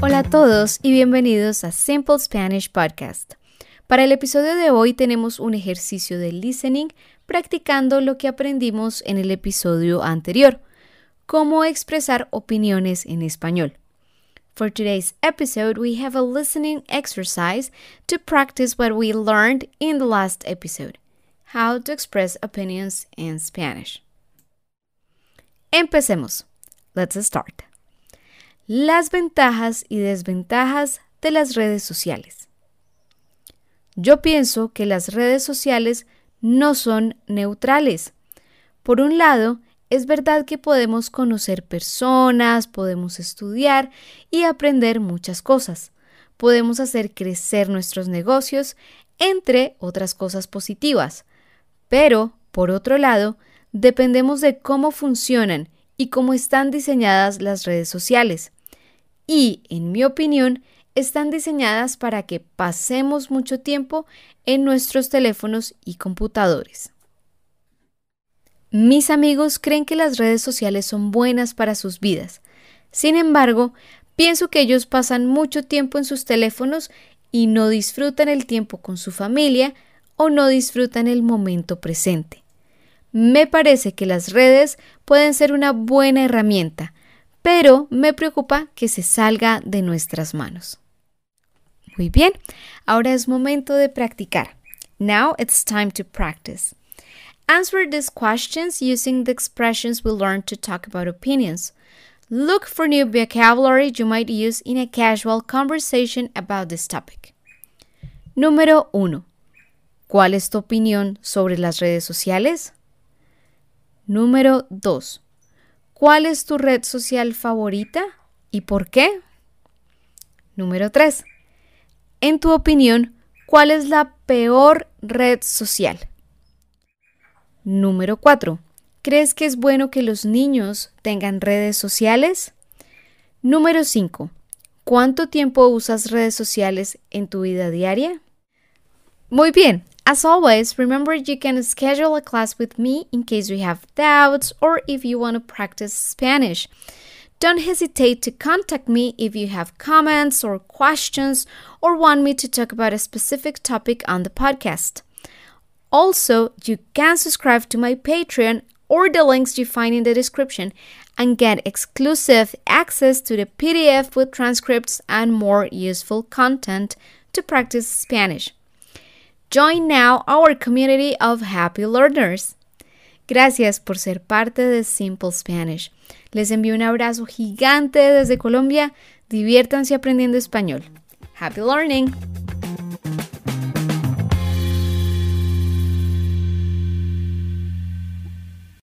Hola a todos y bienvenidos a Simple Spanish Podcast. Para el episodio de hoy tenemos un ejercicio de listening practicando lo que aprendimos en el episodio anterior, cómo expresar opiniones en español. For today's episode, we have a listening exercise to practice what we learned in the last episode how to express opinions in Spanish. Empecemos. Let's start. Las ventajas y desventajas de las redes sociales. Yo pienso que las redes sociales no son neutrales. Por un lado, es verdad que podemos conocer personas, podemos estudiar y aprender muchas cosas. Podemos hacer crecer nuestros negocios, entre otras cosas positivas. Pero, por otro lado, dependemos de cómo funcionan y cómo están diseñadas las redes sociales. Y, en mi opinión, están diseñadas para que pasemos mucho tiempo en nuestros teléfonos y computadores. Mis amigos creen que las redes sociales son buenas para sus vidas. Sin embargo, pienso que ellos pasan mucho tiempo en sus teléfonos y no disfrutan el tiempo con su familia o no disfrutan el momento presente. Me parece que las redes pueden ser una buena herramienta, pero me preocupa que se salga de nuestras manos. Muy bien, ahora es momento de practicar. Now it's time to practice. Answer these questions using the expressions we learned to talk about opinions. Look for new vocabulary you might use in a casual conversation about this topic. Número 1. ¿Cuál es tu opinión sobre las redes sociales? Número 2. ¿Cuál es tu red social favorita y por qué? Número 3. En tu opinión, ¿cuál es la peor red social? Número 4. ¿Crees que es bueno que los niños tengan redes sociales? Número 5. ¿Cuánto tiempo usas redes sociales en tu vida diaria? Muy bien. As always, remember you can schedule a class with me in case you have doubts or if you want to practice Spanish. Don't hesitate to contact me if you have comments or questions or want me to talk about a specific topic on the podcast. Also, you can subscribe to my Patreon or the links you find in the description and get exclusive access to the PDF with transcripts and more useful content to practice Spanish. Join now our community of happy learners. Gracias por ser parte de Simple Spanish. Les envío un abrazo gigante desde Colombia. Diviértanse aprendiendo español. Happy learning!